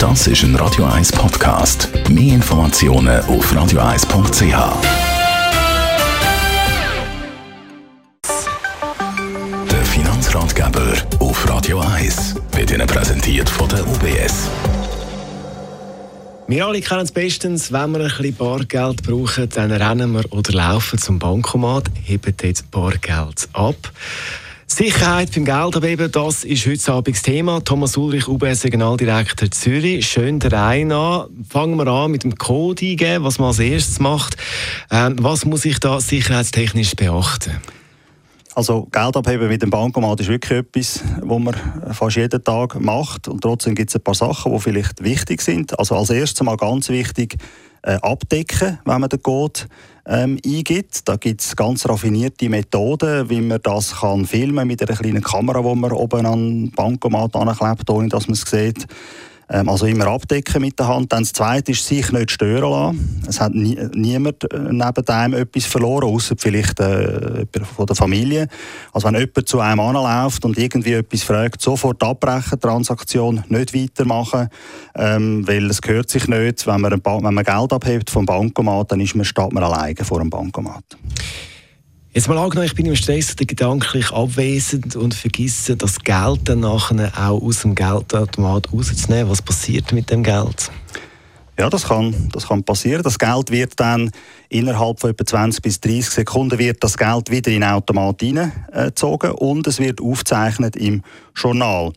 Das ist ein Radio 1 Podcast. Mehr Informationen auf radio1.ch. Der Finanzratgeber auf Radio 1 wird Ihnen präsentiert von der UBS. Wir alle kennen es bestens, wenn wir ein bisschen Bargeld brauchen, dann rennen wir oder laufen zum Bankomat, heben dort Bargeld ab. Sicherheit beim Geldabheben, das ist heute Abend das Thema. Thomas Ulrich, UBS Regionaldirektor Zürich. Schön der Reihe an. Fangen wir an mit dem Code eingeben, was man als erstes macht. Ähm, was muss ich da sicherheitstechnisch beachten? Also Geld abheben mit dem Bankomat ist wirklich etwas, was man fast jeden Tag macht. Und trotzdem gibt es ein paar Sachen, die vielleicht wichtig sind. Also als erstes mal ganz wichtig, äh, abdecken, wenn man den Code ähm, eingibt. Da gibt es ganz raffinierte Methoden, wie man das kann filmen mit einer kleinen Kamera, die man oben an den Bankomat anklebt, ohne dass man es sieht. Ähm, also immer abdecken mit der Hand. Dann das Zweite ist, sich nicht stören lassen. Es hat nie, niemand äh, neben einem etwas verloren, außer vielleicht äh, von der Familie. Also wenn jemand zu einem anläuft und irgendwie etwas fragt, sofort abbrechen, Transaktion nicht weitermachen, ähm, weil es gehört sich nicht. Wenn man, wenn man Geld abhebt vom Bankomat, dann ist man, steht man alleine vor dem Bankomat. Jetzt mal angenommen, ich bin im Stress gedanklich abwesend und vergesse das Geld dann nachher auch aus dem Geldautomat rauszunehmen. Was passiert mit dem Geld? Ja, das kann, das kann passieren. Das Geld wird dann innerhalb von etwa 20 bis 30 Sekunden wird das Geld wieder in den Automat hineingezogen und es wird aufgezeichnet im Journal.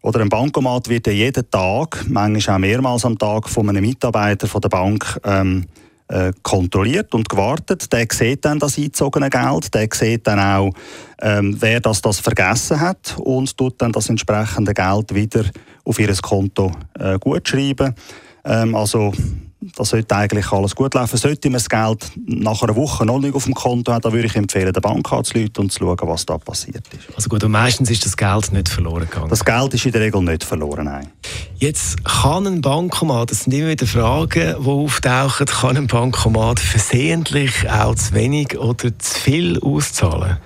Oder ein Bankomat wird ja jeden Tag, manchmal auch mehrmals am Tag, von einem Mitarbeiter von der Bank ähm, äh, kontrolliert und gewartet. Der sieht dann das eingezogene Geld, der sieht dann auch, ähm, wer das, das vergessen hat und tut dann das entsprechende Geld wieder auf ihr Konto äh, gut schreiben. Ähm, also das sollte eigentlich alles gut laufen. Sollte man das Geld nach einer Woche noch nicht auf dem Konto haben, dann würde ich empfehlen, der Bank anzurufen und zu schauen, was da passiert ist. Also gut, und meistens ist das Geld nicht verloren gegangen? Das Geld ist in der Regel nicht verloren, nein. Jetzt kann ein Bankomat, das sind immer wieder Fragen, die auftauchen, kann ein Bankomat versehentlich auch zu wenig oder zu viel auszahlen?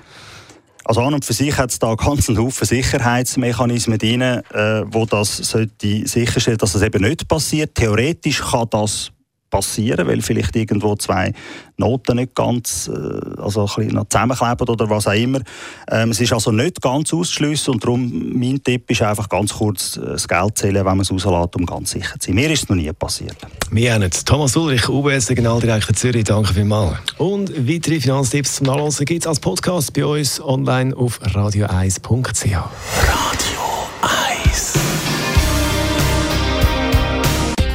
Also an und für sich hat es da ganz einen Haufen Sicherheitsmechanismen drin, äh, wo das sollte sicherstellen, dass das eben nicht passiert. Theoretisch kann das passieren, weil vielleicht irgendwo zwei Noten nicht ganz äh, also ein bisschen noch zusammenkleben oder was auch immer. Ähm, es ist also nicht ganz auszuschliessen und darum mein Tipp ist einfach ganz kurz äh, das Geld zählen, wenn man es rauslässt, um ganz sicher zu sein. Mir ist es noch nie passiert. Wir haben nicht. Thomas Ulrich, UBS Regionaldirektor Zürich, danke vielmals. Und weitere Finanztipps zum Nachlesen gibt es als Podcast bei uns online auf radio1.ch. Radio